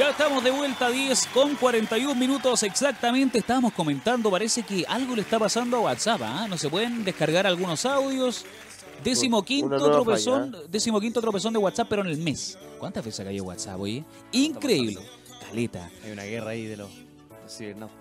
Ya estamos de vuelta a 10 con 41 minutos exactamente. Estábamos comentando, parece que algo le está pasando a WhatsApp. ¿ah? No se pueden descargar algunos audios. Décimo quinto, Una nueva tropezón, falla. décimo quinto tropezón de WhatsApp, pero en el mes. ¿Cuántas veces ha caído WhatsApp, oye? Increíble. Caleta. Hay una guerra ahí de los.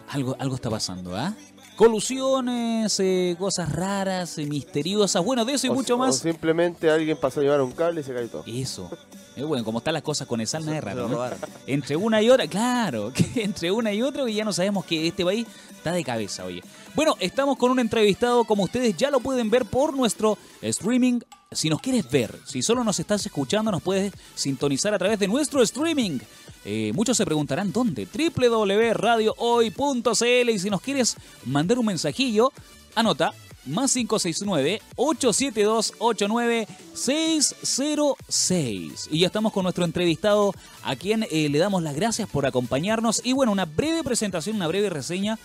Algo, algo está pasando, ¿ah? Colusiones, eh, cosas raras, eh, misteriosas. Bueno, de eso y O- mucho o más. simplemente alguien pasó a llevar un cable y se cayó todo. Eso. Eh, bueno, como están las cosas con nada es Se raro, ¿no? Entre una y otra, claro, que entre una y otra y ya no sabemos que este país está de cabeza, oye. Bueno, estamos con un entrevistado, como ustedes ya lo pueden ver por nuestro streaming. Si nos quieres ver, si solo nos estás escuchando, nos puedes sintonizar a través de nuestro streaming. Eh, muchos se preguntarán dónde, www.radiohoy.cl y si nos quieres mandar un mensajillo, anota más 569-872-89606. Y ya estamos con nuestro entrevistado, a quien eh, le damos las gracias por acompañarnos. Y bueno, una breve presentación, una breve reseña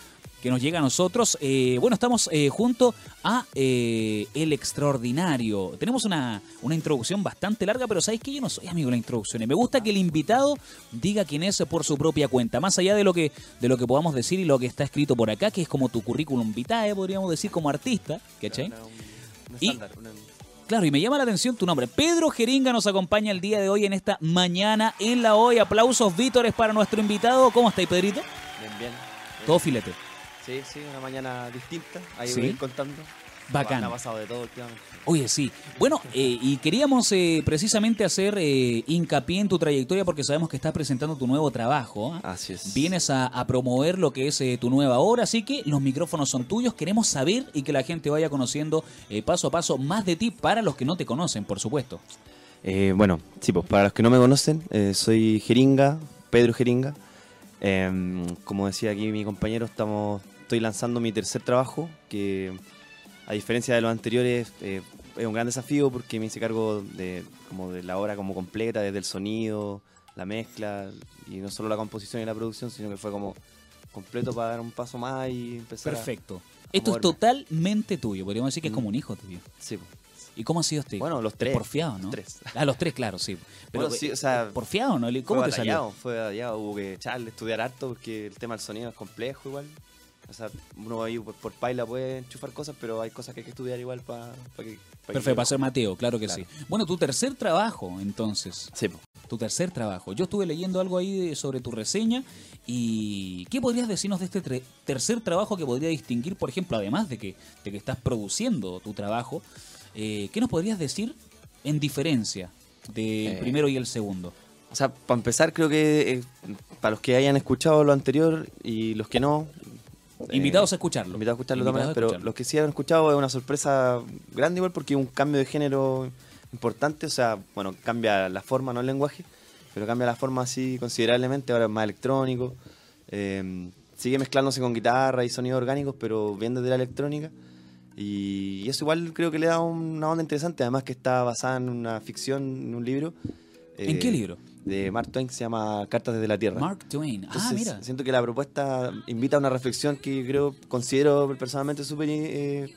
que nos llega a nosotros. Eh, bueno, estamos eh, junto a eh, El Extraordinario. Tenemos una, una introducción bastante larga, pero ¿sabéis que yo no soy amigo de la introducción? Y me gusta que el invitado diga quién es por su propia cuenta, más allá de lo que, de lo que podamos decir y lo que está escrito por acá, que es como tu currículum vitae, podríamos decir, como artista, ¿cachai? Un Y- Claro, y me llama la atención tu nombre. Pedro Jeringa nos acompaña el día de hoy en esta mañana en la hoy. Aplausos, vítores para nuestro invitado. ¿Cómo estáis, Pedrito? Bien, bien. Todo filete. Sí, sí, una mañana distinta. Ahí Sí. voy a ir contando. Bacán. Ha pasado de todo últimamente. Oye, sí. Bueno, eh, y queríamos eh, precisamente hacer eh, hincapié en tu trayectoria porque sabemos que estás presentando tu nuevo trabajo. ¿ah? Así es. Vienes a, a promover lo que es eh, tu nueva obra, así que los micrófonos son tuyos. Queremos saber y que la gente vaya conociendo eh, paso a paso más de ti para los que no te conocen, por supuesto. Eh, bueno, sí, pues para los que no me conocen, soy Jeringa, Pedro Jeringa. Em, como decía aquí mi compañero, estamos, estoy lanzando mi tercer trabajo, que a diferencia de los anteriores eh, es un gran desafío porque me hice cargo de, como de la obra como completa, desde el sonido, la mezcla, y no solo la composición y la producción, sino que fue como completo para dar un paso más y empezar a- Perfecto. Esto es totalmente tuyo, podríamos decir que es Mm. como un hijo tuyo. Sí. ¿Y cómo ha sido este? Bueno, los tres. Porfiado, ¿no? Tres. Ah, los tres, claro, sí. Pero, Bueno, sí, o sea, ¿Porfiado, no? ¿Cómo fue te salió? Fue batallado, hubo que echarle, estudiar harto porque el tema del sonido es complejo igual. O sea, uno ahí por, por paila puede enchufar cosas, pero hay cosas que hay que estudiar igual para que... pa' Perfecto, para ser Mateo, claro que Claro. sí. Bueno, tu tercer trabajo, entonces. Sí. Tu tercer trabajo. Yo estuve leyendo algo ahí de- sobre tu reseña y ¿qué podrías decirnos de este tercer trabajo que podría distinguir, por ejemplo, además de que, de que estás produciendo tu trabajo, eh, ¿qué nos podrías decir en diferencia del Eh, primero y el segundo? O sea, para empezar creo que eh, para los que hayan escuchado lo anterior y los que no... eh, Invitados a escucharlo. Invitados a escucharlo maneras, pero escucharlo. los que sí han escuchado es una sorpresa grande igual porque un cambio de género importante, o sea, bueno, cambia la forma, no el lenguaje, pero cambia la forma así considerablemente, ahora es más electrónico, eh, sigue mezclándose con guitarra y sonidos orgánicos, pero bien desde la electrónica, y, y eso igual creo que le da una onda interesante, además que está basada en una ficción, en un libro. ¿En eh, qué libro? De Mark Twain, que se llama Cartas desde la Tierra. Mark Twain. ah, mira. Siento que la propuesta invita a una reflexión que creo, considero personalmente súper eh,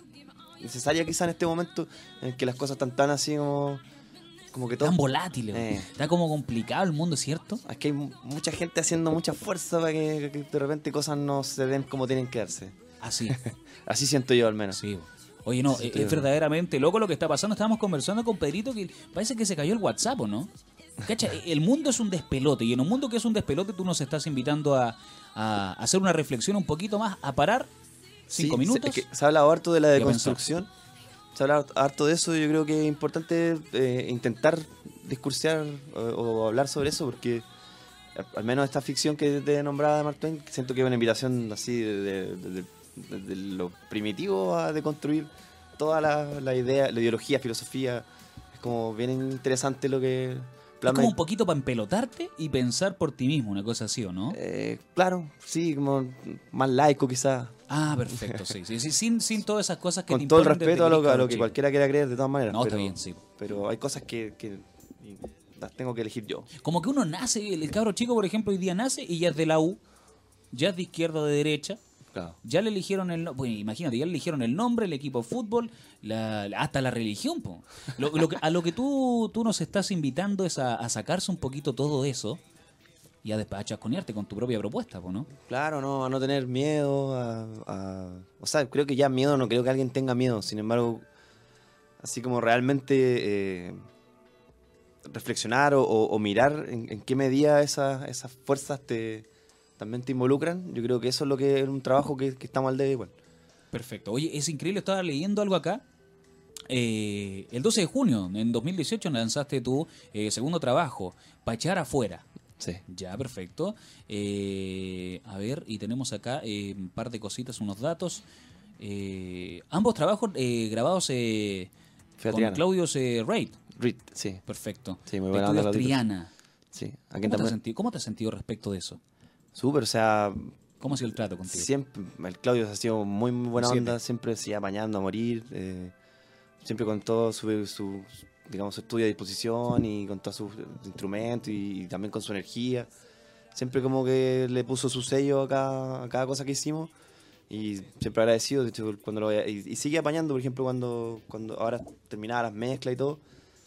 necesaria quizá en este momento, en que las cosas están tan así como, como que todo... Tan volátil. Eh. Está como complicado el mundo, ¿cierto? Es que hay mu- mucha gente haciendo mucha fuerza para que, que de repente cosas no se den como tienen que darse. Así. Así siento yo al menos. Sí. Oye, no, Sí, es, es verdaderamente loco lo que está pasando. Estábamos conversando con Pedrito que parece que se cayó el WhatsApp, ¿o no? Cacha, el mundo es un despelote y en un mundo que es un despelote tú nos estás invitando a, a hacer una reflexión un poquito más, a parar cinco Sí, minutos. Se, es que se ha hablado harto de la deconstrucción. Se ha hablado harto de eso y yo creo que es importante eh, intentar discursear o, o hablar sobre eso porque al- al menos esta ficción que te he nombrado de Mark Twain, siento que es una invitación así de, de- de- de- de lo primitivo a deconstruir toda la, la idea, la ideología, filosofía. Es como bien interesante lo que es como un poquito para empelotarte y pensar por ti mismo, una cosa así, ¿o no? Eh, claro, sí, como más laico quizás. Ah, perfecto, sí, sí, sí, sin, sin todas esas cosas que te Con todo el respeto a lo, a que cualquiera quiera creer de todas maneras. No, está pero, bien, sí. Pero hay cosas que, que las tengo que elegir yo. Como que uno nace, el cabro chico, por ejemplo, hoy día nace y ya es de la U, ya es de izquierda o de derecha, Claro. Ya le eligieron el nombre, imagínate, ya le eligieron el nombre, el equipo de fútbol, la- hasta la religión. po. Lo, lo que- a lo que tú, tú nos estás invitando es a, a sacarse un poquito todo eso y a a chasconearte con tu propia propuesta, po, ¿no? Claro, no, a no tener miedo, a, a- O sea, creo que ya miedo, no creo que alguien tenga miedo. Sin embargo, así como realmente eh, reflexionar o, o- o mirar en, en qué medida esas, esas fuerzas te también te involucran, yo creo que eso es lo que es un trabajo que, que estamos al debe igual. Perfecto. Oye, es increíble, estaba leyendo algo acá. Eh, el 12 de junio, en 2018, lanzaste tu eh, segundo trabajo, Pachar afuera. Sí. Ya, perfecto. Eh, a ver, y tenemos acá un par de cositas, unos datos. Ambos trabajos grabados con Triana. Claudio Reid. Reed, sí, Perfecto. Sí, muy De buena. Triana. sí. ¿Cómo te, has también. sentido, ¿Cómo te has sentido respecto de eso? Súper, o sea, ¿Cómo ha sido el trato contigo? Siempre, el Claudio ha sido muy, muy buena Siempre. onda, siempre sigue apañando a morir, eh, siempre con todo su, su, digamos, su estudio a disposición y con todos sus instrumentos y, y también con su energía. Siempre como que le puso su sello a cada, a cada cosa que hicimos y siempre agradecido, de hecho, cuando lo y, y sigue apañando, por ejemplo, cuando, cuando ahora terminaba las mezclas y todo,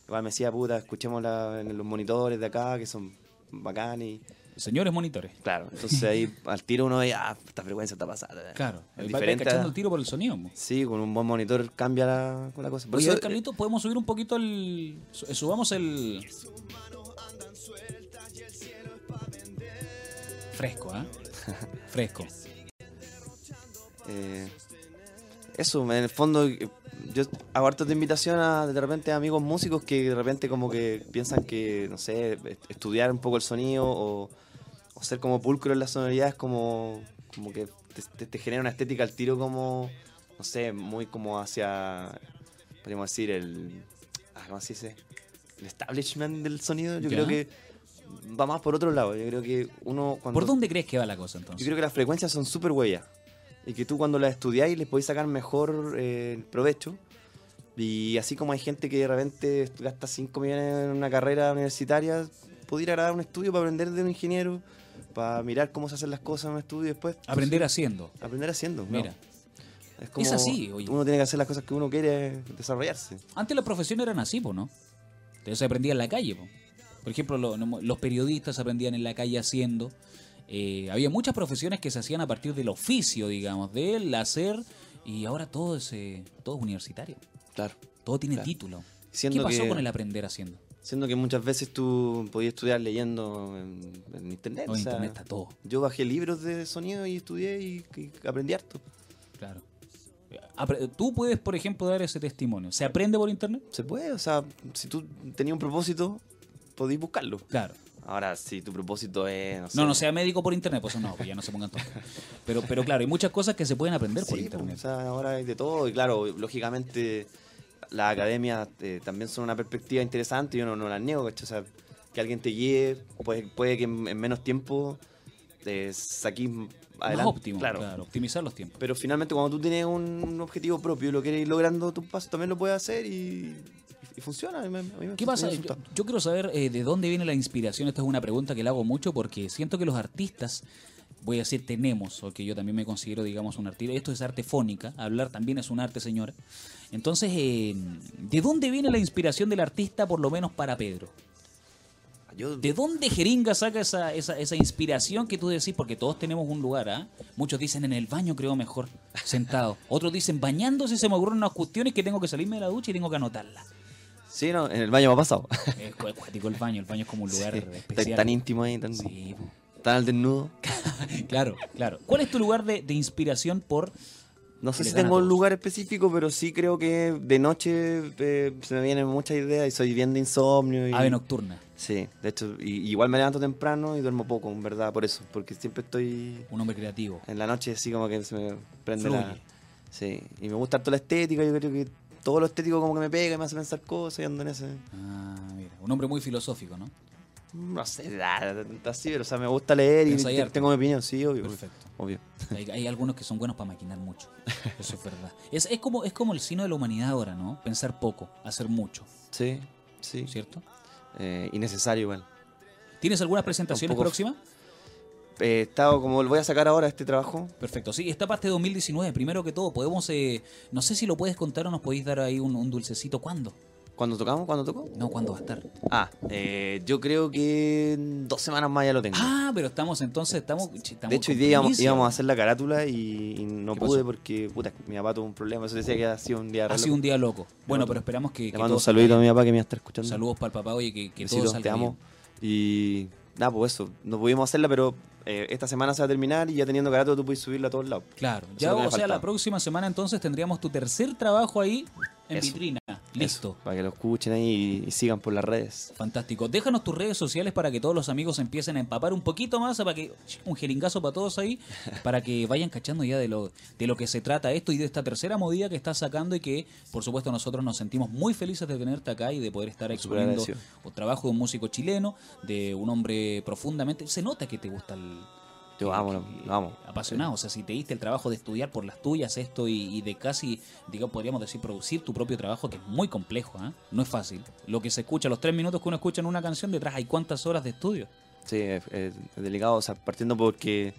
igual me decía, puta, escuchémosla en los monitores de acá, que son bacanes y... Señores monitores. Claro, entonces ahí al tiro uno ve, ah, esta frecuencia está pasada. Claro. Es Va- va diferente cachando el tiro por el sonido. mo. Sí, con un buen monitor cambia la, la cosa. Por Oye, eso, Carlito, ¿podemos subir un poquito el... su- Subamos el... Fresco, ¿ah? Fresco. eh, eso, en el fondo, eh, yo hago harto de invitación a de repente a amigos músicos que de repente como que piensan que, no sé, est- estudiar un poco el sonido o, o ser como pulcro en las sonoridades como, como que te, te- te genera una estética al tiro como, no sé, muy como hacia, podríamos decir, el... ah, ¿Cómo se dice? El establishment del sonido. Yo Ya. creo que va más por otro lado. Yo creo que uno cuando... ¿Por dónde crees que va la cosa Yo entonces? creo que las frecuencias son súper huellas. Y que tú cuando las estudiáis les podéis sacar mejor eh, provecho. Y así como hay gente que de repente gasta 5 millones en una carrera universitaria, puede ir a grabar un estudio para aprender de un ingeniero, para mirar cómo se hacen las cosas en un estudio y después. Aprender haciendo. Aprender haciendo. ¿no? Mira, Es, como es así, oye. Uno tiene que hacer las cosas que uno quiere desarrollarse. antes las profesiones eran así, po, ¿no? Entonces se aprendía en la calle, po. Por ejemplo, lo- los periodistas aprendían en la calle haciendo. Eh, había muchas profesiones que se hacían a partir del oficio, digamos, del hacer. Y ahora todo es, eh, todo es universitario. Claro. Todo tiene Claro. título. Siendo ¿Qué pasó que- con el aprender haciendo? Siendo que muchas veces tú podías estudiar leyendo en, en internet. No, o sea, internet está todo. Yo bajé libros de sonido y estudié y, y aprendí harto. Claro. Tú puedes, por ejemplo, dar ese testimonio. ¿Se aprende por internet? Se puede, o sea, si tú tenías un propósito, podéis buscarlo. Claro. Ahora, si tu propósito es. No, sé, No, no sea médico por internet, pues no, pues ya no se pongan tontos. Pero, pero claro, hay muchas cosas que se pueden aprender por Sí, internet. pues, o sea, ahora hay de todo. Y claro, lógicamente, las academias eh, también son una perspectiva interesante. Yo no, no las niego, ¿cachai? O sea, que alguien te guíe, puede, puede que en, en menos tiempo te saquís Más adelante. óptimo, claro. optimizar los tiempos. Pero finalmente, cuando tú tienes un objetivo propio y lo quieres ir logrando, tu paso también lo puedes hacer y, y funciona. A mí me- a mí me- ¿Qué me pasa? Yo, yo quiero saber eh, de dónde viene la inspiración. Esta es una pregunta que le hago mucho porque siento que los artistas, voy a decir tenemos, o que yo también me considero, digamos, un artista. Esto es arte fónica, hablar también es un arte, señora. Entonces, eh, ¿de dónde viene la inspiración del artista, por lo menos para Pedro? Yo, ¿De dónde Jeringa saca esa, esa, esa inspiración que tú decís? Porque todos tenemos un lugar, ¿ah? Muchos dicen en el baño creo mejor, sentado. Otros dicen bañándose se me ocurren unas cuestiones que tengo que salirme de la ducha y tengo que anotarlas. sí, no, en el baño me ha pasado. Es el baño, el baño es como un lugar Sí, especial. tan íntimo ahí, tan, Sí, tan al desnudo. claro, claro. ¿Cuál es tu lugar de, de inspiración por... No sé si tengo un lugar específico, pero sí creo que de noche eh, se me vienen muchas ideas y soy bien de insomnio. Y, Ave nocturna? Sí, de hecho, y- igual me levanto temprano y duermo poco, en verdad, por eso, porque siempre estoy Un hombre creativo. en la noche así como que se me prende la... Fluye. Sí, y me gusta harto la estética, yo creo que todo lo estético como que me pega y me hace pensar cosas y ando en ese... Ah, mira. Un hombre muy filosófico, ¿no? No sé, nada, así, pero o sea, me gusta leer y Pensáis te- harto. tengo mi opinión, sí, obvio. Perfecto. Obvio. Hay, hay algunos que son buenos para maquinar mucho. Eso es verdad. Es, es, como, es como el sino de la humanidad ahora, ¿no? Pensar poco, hacer mucho, Sí, sí. ¿cierto? Eh, innecesario igual. ¿Tienes algunas presentaciones poco- próximas? Eh, estado como lo voy a sacar ahora este trabajo. Perfecto, sí, esta parte de 2019, primero que todo, podemos, eh, no sé si lo puedes contar o nos podéis dar ahí un, un dulcecito, ¿cuándo? ¿Cuándo tocamos? ¿Cuándo tocó? No, ¿cuándo va a estar? Ah, eh, yo creo que en dos semanas más ya lo tengo. Ah, pero estamos entonces, estamos, de hecho, hoy día íbamos, a hacer la carátula y, y no ¿Qué pude pasó? porque puta, mi papá tuvo un problema. Eso decía que ha sido un día Ha sido un día loco. Bueno, pero esperamos que, Le que mando un saludito a mi papá que me va a estar escuchando. Saludos para el papá, oye, que, que todo Besitos, salga te amo. bien. Y nada, pues eso. No pudimos hacerla, pero eh, esta semana se va a terminar y ya teniendo carátula tú puedes subirla a todos lados. Claro, Eso ya, o sea, la próxima semana entonces tendríamos tu tercer trabajo ahí en Eso. vitrina. Listo. Eso, para que lo escuchen ahí y, y sigan por las redes. Fantástico. Déjanos tus redes sociales para que todos los amigos empiecen a empapar un poquito más, para que un jeringazo para todos ahí, para que vayan cachando ya de lo de lo que se trata esto y de esta tercera movida que estás sacando y que, por supuesto, nosotros nos sentimos muy felices de tenerte acá y de poder estar exponiendo el trabajo de un músico chileno, de un hombre profundamente. Se nota que te gusta el. Yo que- lo amo. Apasionado, o sea, si te diste el trabajo de estudiar por las tuyas esto y, y de casi, digamos, podríamos decir, producir tu propio trabajo, que es muy complejo, ¿ah? no es fácil. Lo que se escucha, los tres minutos que uno escucha en una canción, detrás hay cuántas horas de estudio. Sí, es, delicado, o sea, partiendo porque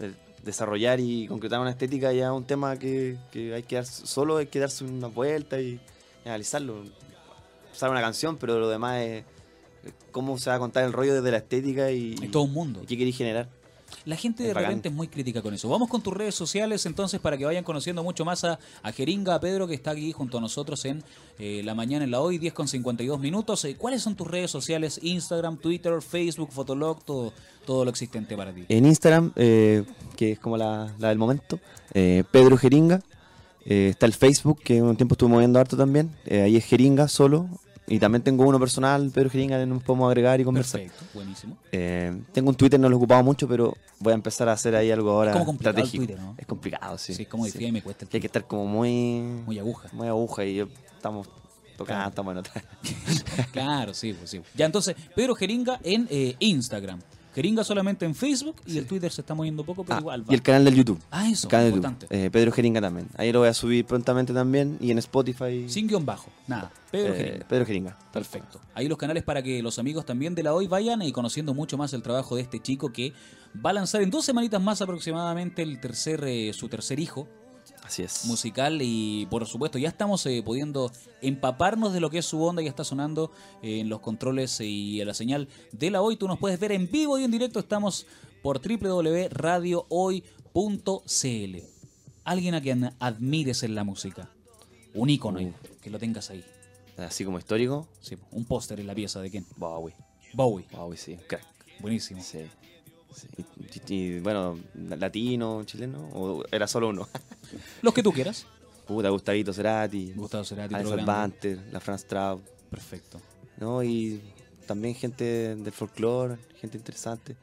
el desarrollar y concretar una estética ya es un tema que, que hay que dar solo, hay que darse una vuelta y, y analizarlo. Usar una canción, pero lo demás es cómo se va a contar el rollo desde la estética y, Es todo un mundo. y qué queréis generar. La gente Es de bacán. repente es muy crítica con eso. Vamos con tus redes sociales entonces para que vayan conociendo mucho más a, a Jeringa, a Pedro, que está aquí junto a nosotros en eh, La Mañana en la Hoy, 10 con 52 minutos. Eh, ¿Cuáles son tus redes sociales? Instagram, Twitter, Facebook, Fotolog, todo, todo lo existente para ti. En Instagram, eh, que es como la, la del momento, eh, Pedro Jeringa. Eh, está el Facebook, que un tiempo estuve moviendo harto también. Eh, ahí es Jeringa solo. Y también tengo uno personal, Pedro Jeringa, que nos podemos agregar y conversar. Perfecto, buenísimo. Eh, tengo un Twitter, no lo he ocupado mucho, pero voy a empezar a hacer ahí algo ahora como complicado el estratégico. Twitter, ¿no? Es complicado, sí. Sí, es como sí. difícil y me cuesta el hay que estar como muy, Muy aguja. muy aguja y yo- estamos tocando, Claro. estamos en otra. Claro, sí, pues sí. Ya entonces, Pedro Jeringa en eh, Instagram. Jeringa solamente en Facebook y el Twitter se está moviendo poco, pero Ah, igual va. y el canal del YouTube. Ah, eso, El canal de importante. YouTube. Eh, Pedro Jeringa también. Ahí lo voy a subir prontamente también. Y en Spotify. Sin guion bajo, nada. Pedro eh, Jeringa. Pedro Jeringa. Perfecto. Ahí los canales para que los amigos también de la hoy vayan y conociendo mucho más el trabajo de este chico que va a lanzar en dos semanitas más aproximadamente el tercer, eh, su tercer hijo Así es. musical y por supuesto ya estamos eh, pudiendo empaparnos de lo que es su onda, ya está sonando eh, en los controles y en la señal de la hoy. Tú nos puedes ver en vivo y en directo, estamos por www.radiohoy.cl. Alguien a quien admires en la música. Un ícono ahí, que lo tengas ahí. Así como histórico. Sí, un póster en la pieza de quién? Bowie. Bowie. Bowie, sí. Crack. Buenísimo. Sí. Y, bueno, latino, chileno. ¿O era solo uno? Los que tú quieras. Puta, Gustavito Cerati. Gustavo Cerati, Alfred. Banter, la Franz Traub. Perfecto. ¿no? Y también gente del folclore, gente interesante.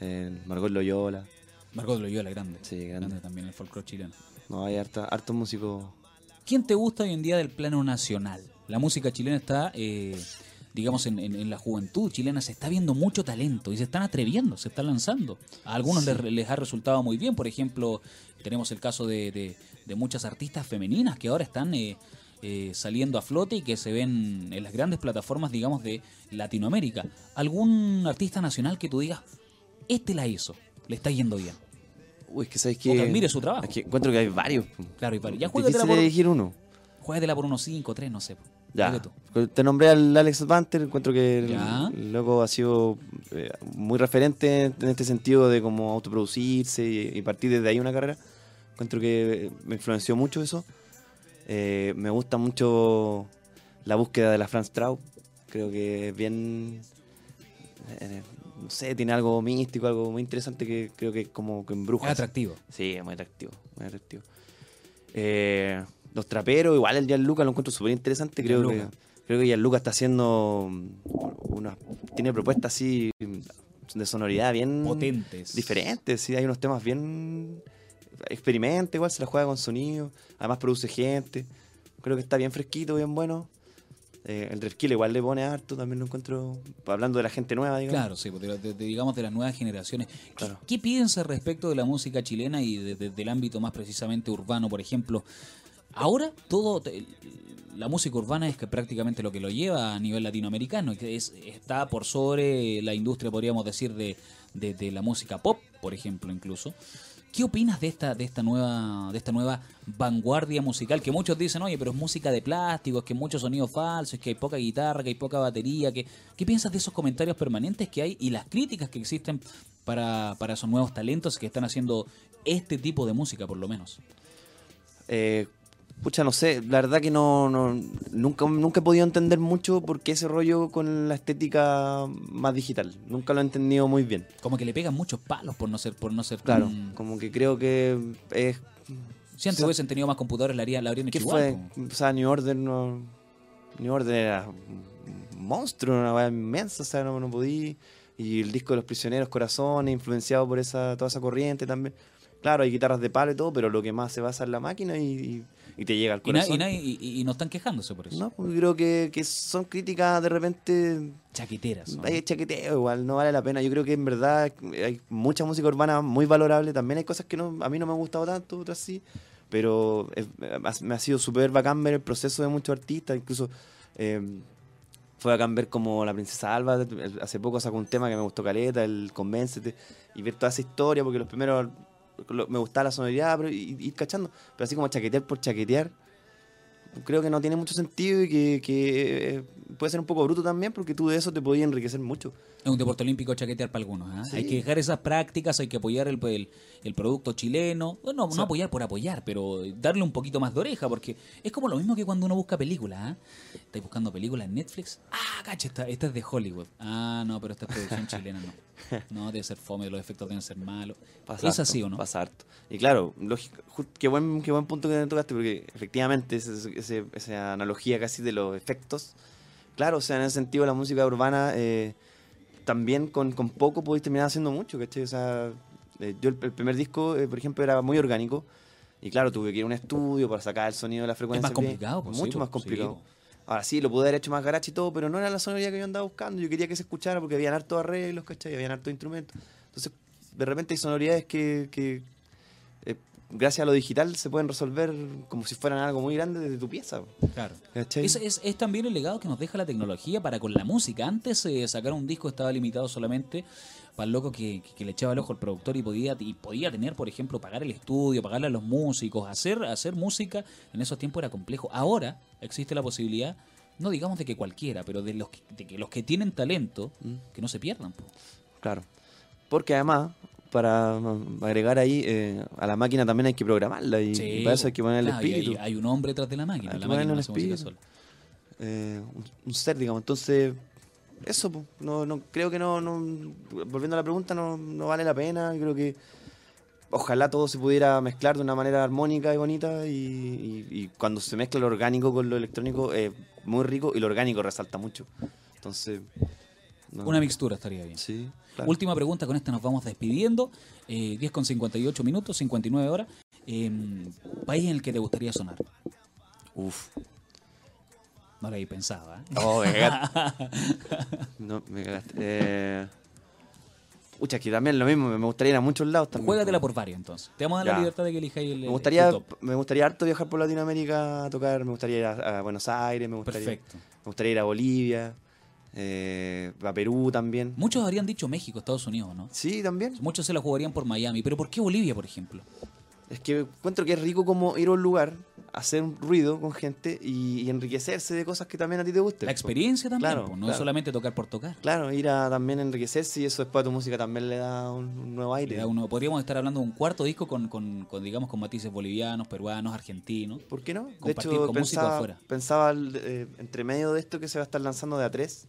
Eh, Margot Loyola. Margot Loyola, grande. Sí, grande. también el folclore chileno. No, hay harta, hartos músicos. ¿Quién te gusta hoy en día del plano nacional? La música chilena está, eh, digamos, en, en- en la juventud chilena se está viendo mucho talento y se están atreviendo, se están lanzando. A algunos les, les ha resultado muy bien. Por ejemplo, tenemos el caso de, de- de muchas artistas femeninas que ahora están eh, eh, saliendo a flote y que se ven en las grandes plataformas, digamos, de Latinoamérica. ¿Algún artista nacional que tú digas, este la hizo, le está yendo bien? Uy, es que sabes O que. que admire su trabajo. es que encuentro que hay varios. Claro, y para, ya juégatela por, elegir uno. juégatela por unos 5, 3, no sé. Ya. Te nombré al Alex Banter, encuentro que el, loco ha sido eh, muy referente en este sentido de cómo autoproducirse y, y partir desde ahí una carrera. Encuentro que me influenció mucho eso. Eh, me gusta mucho la búsqueda de la Franz Traub. Creo que es bien. eh, no sé, tiene algo místico, algo muy interesante que creo que como que embruja. Es atractivo. Sí, es muy atractivo, muy atractivo. Eh, los traperos, igual el Gianluca lo encuentro súper interesante. Creo que, creo que Gianluca está haciendo mm, una, tiene propuestas así mm, de sonoridad bien Potentes. diferentes. Sí, hay unos temas bien experimenta, igual se la juega con sonido. Además produce gente. Creo que está bien fresquito, bien bueno. Eh, el Resquill igual le pone harto, también lo encuentro. Hablando de la gente nueva, digamos. Claro, sí, porque de- de- digamos de las nuevas generaciones. ¿Qué- Claro. ¿Qué, piensas respecto de la música chilena y de- de- del ámbito más precisamente urbano, por ejemplo? Ahora todo la música urbana es que prácticamente lo que lo lleva a nivel latinoamericano, que es, está por sobre la industria, podríamos decir, de, de- la música pop, por ejemplo, incluso. ¿Qué opinas de esta, de esta nueva, de esta nueva vanguardia musical? Que muchos dicen, oye, pero es música de plástico, es que hay muchos sonidos falsos, es que hay poca guitarra, que hay poca batería. Que, ¿Qué piensas de esos comentarios permanentes que hay y las críticas que existen para, para esos nuevos talentos que están haciendo este tipo de música, por lo menos? Eh, pucha, no sé, la verdad que no, no- nunca, nunca he podido entender mucho por qué ese rollo con la estética más digital. Nunca lo he entendido muy bien. Como que le pegan muchos palos por no ser, por no ser Claro, tan- como que creo que es... Si antes o sea, hubiesen tenido más computadores, la habrían, la habrían ¿Qué hecho fue? igual. po. O sea, New Order no... New Order era un monstruo, una weá inmensa, o sea, no, no podía... Y el disco de los prisioneros, Corazones, influenciado por esa toda esa corriente también. Claro, hay guitarras de palo y todo, pero lo que más se basa en la máquina y, y- y te llega al Y, na- corazón. y, nadie- y- y no están quejándose por eso. No, pues creo que, que son críticas de repente. Chaqueteras. ¿no? Hay chaqueteo igual, no vale la pena. Yo creo que en verdad hay mucha música urbana muy valorable. También hay cosas que no, a mí no me han gustado tanto, otras sí. Pero es- me ha sido súper bacán ver el proceso de muchos artistas. Incluso eh, fue bacán ver como la Princesa Alba hace poco sacó un tema que me gustó caleta, el Convéncete. Y ver toda esa historia, porque los primeros me gustaba la sonoridad, pero y ir cachando. Pero así como chaquetear por chaquetear creo que no tiene mucho sentido y que, que, eh, puede ser un poco bruto también porque tú de eso te podías enriquecer mucho. Es un deporte olímpico chaquetear para algunos. ¿ah? Sí. Hay que dejar esas prácticas, hay que apoyar el, el, el producto chileno. Bueno, no apoyar por apoyar, pero darle un poquito más de oreja, porque es como lo mismo que cuando uno busca películas. ¿ah? Estáis buscando películas en Netflix. Ah, cacha, esta, esta es de Hollywood. Ah, no, pero esta es producción chilena, no. No, debe ser fome, los efectos deben ser malos. Pasa ¿Es harto, así o no? Pasa harto. Y claro, lógico, qué, buen, qué buen punto que tocaste porque efectivamente ese- esa analogía casi de los efectos. Claro, o sea, en ese sentido la música urbana eh, también con, con poco podéis terminar haciendo mucho, ¿cachai? O sea, eh, yo el, el primer disco, eh, por ejemplo, era muy orgánico. Y claro, tuve que ir a un estudio para sacar el sonido de la frecuencia. bien, complicado, pues, Mucho más pues, complicado. pues. Ahora sí, lo pude haber hecho más garache y todo, pero no era la sonoridad que yo andaba buscando. Yo quería que se escuchara porque habían hartos arreglos, ¿cachai? Habían hartos instrumentos. Entonces, de repente hay sonoridades que, que, gracias a lo digital se pueden resolver como si fueran algo muy grande desde tu pieza. Claro. Es, es- es también el legado que nos deja la tecnología para con la música. Antes eh, sacar un disco estaba limitado solamente para el loco que, le echaba el ojo al productor y podía, y podía tener, por ejemplo, pagar el estudio, pagarle a los músicos, hacer, hacer música en esos tiempos era complejo. Ahora existe la posibilidad, no digamos de que cualquiera, pero de los que, de que los que tienen talento, Mm. que no se pierdan. po. Claro. Porque además, para agregar ahí, eh, a la máquina también hay que programarla y, y para eso hay que ponerle Claro, y hay- espíritu. Hay, un hombre detrás de la máquina, Hay la máquina no hace música sola. eh, un, un ser, digamos. Entonces, eso, no, no, creo que no, no, volviendo a la pregunta, no, no vale la pena. Creo que ojalá todo se pudiera mezclar de una manera armónica y bonita y, y- y cuando se mezcla lo orgánico con lo electrónico es muy rico y lo orgánico resalta mucho. Entonces, no- Una mixtura estaría bien. Sí, claro. Última pregunta, con esta nos vamos despidiendo. Eh, 10 con 58 minutos, 59 horas. Eh, país en el que te gustaría sonar. Uf. No lo había pensado, ¿eh? Oh, me cagaste. no, me cagaste. Eh... Pucha, que también lo mismo, me gustaría ir a muchos lados también. Juégatela po. por varios, entonces. Te vamos a dar la libertad de que elijáis el, Me gustaría, el top. me gustaría harto viajar por Latinoamérica a tocar, me gustaría ir a, a Buenos Aires, me gustaría, Perfecto. me gustaría ir a Bolivia, eh, a Perú también. Muchos habrían dicho México, Estados Unidos, ¿no? Sí, también. Muchos se la jugarían por Miami. Pero ¿por qué Bolivia, por ejemplo? Es que encuentro que es rico como ir a un lugar, hacer un ruido con gente y, y enriquecerse de cosas que también a ti te gusten. La experiencia también, Claro, po, no es claro. solamente tocar por tocar. Claro, ir a también enriquecerse y eso después a tu música también le da un, un nuevo aire. Le da uno- podríamos estar hablando de un cuarto disco con, con- con, digamos, con matices bolivianos, peruanos, argentinos. ¿Por qué no? De hecho, con pensaba, afuera. pensaba eh, entre medio de esto que se va a estar lanzando de A3,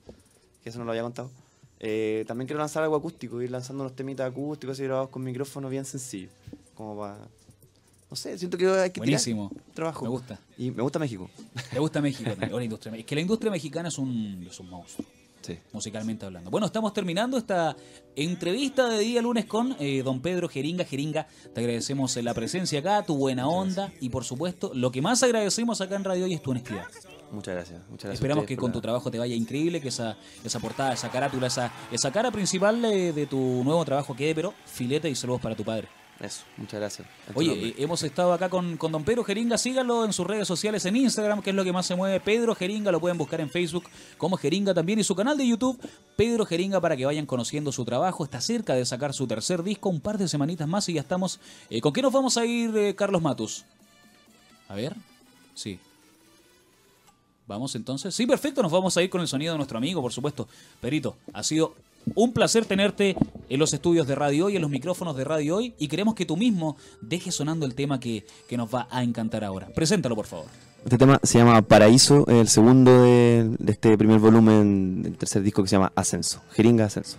que eso no lo había contado. eh, también quiero lanzar algo acústico, ir lanzando unos temitas acústicos y grabados con micrófono bien sencillo. Como para. No sé, siento que hay que tirar Buenísimo. trabajo. Me gusta. Y me gusta México. Me gusta México también, la industria. Es que la industria mexicana es un, es un monstruo. Sí. musicalmente hablando. Bueno, estamos terminando esta entrevista de día lunes con eh, don Pedro Jeringa. Jeringa, te agradecemos la presencia acá, tu buena onda y por supuesto, lo que más agradecemos acá en Radio Hoy es tu honestidad. Muchas gracias. Muchas gracias Esperamos que con la- tu trabajo te vaya increíble, que esa, esa portada, esa carátula, esa, esa cara principal eh, de tu nuevo trabajo quede, pero filete y saludos para tu padre. Eso, muchas gracias. Oye, nombre. eh, hemos estado acá con, con don Pedro Jeringa, síganlo en sus redes sociales, en Instagram, que es lo que más se mueve. Pedro Jeringa, lo pueden buscar en Facebook como Jeringa también y su canal de YouTube, Pedro Jeringa, para que vayan conociendo su trabajo. Está cerca de sacar su tercer disco, un par de semanitas más y ya estamos. eh, ¿Con qué nos vamos a ir, eh, Carlos Matus? A ver, sí. Vamos entonces. Sí, perfecto, nos vamos a ir con el sonido de nuestro amigo, por supuesto. Perito, ha sido un placer tenerte en los estudios de Radio Hoy, en los micrófonos de Radio Hoy, y queremos que tú mismo dejes sonando el tema que, que nos va a encantar ahora. Preséntalo, por favor. Este tema se llama Paraíso, el segundo de, de este primer volumen del tercer disco que se llama Ascenso. Jeringa Ascenso.